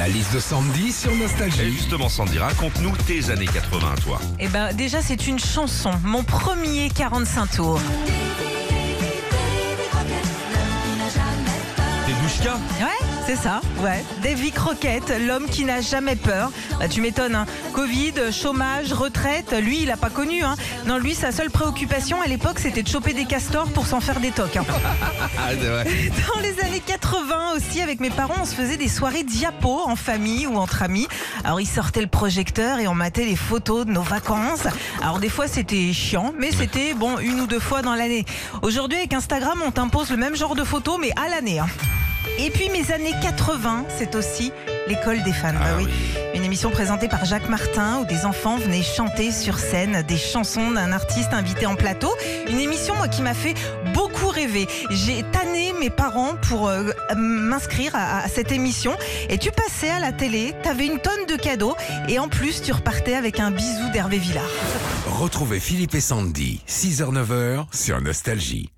La liste de Sandy sur Et Nostalgie. justement, Sandy, raconte-nous tes années 80, toi. Eh ben, déjà, c'est une chanson. Mon premier 45 tours. Ouais, c'est ça. Ouais. Davy Croquette, l'homme qui n'a jamais peur. Bah, tu m'étonnes. Hein. Covid, chômage, retraite. Lui, il a pas connu. Hein. Non, lui, sa seule préoccupation à l'époque, c'était de choper des castors pour s'en faire des tocs. hein. Ah. Dans les années 80 aussi, avec mes parents, on se faisait des soirées diapo en famille ou entre amis. Alors, ils sortaient le projecteur et on matait les photos de nos vacances. Alors, des fois, c'était chiant, mais c'était bon une ou deux fois dans l'année. Aujourd'hui, avec Instagram, on t'impose le même genre de photos, mais à l'année. Et puis, mes années 80, c'est aussi l'école des fans. Bah Ah oui. oui. Une émission présentée par Jacques Martin où des enfants venaient chanter sur scène des chansons d'un artiste invité en plateau. Une émission moi qui m'a fait beaucoup rêver. J'ai tanné mes parents pour euh, m'inscrire à, à cette émission et tu passais à la télé, t'avais une tonne de cadeaux et en plus tu repartais avec un bisou d'Hervé Villard. Retrouvez Philippe et Sandy, 6h-9h sur Nostalgie.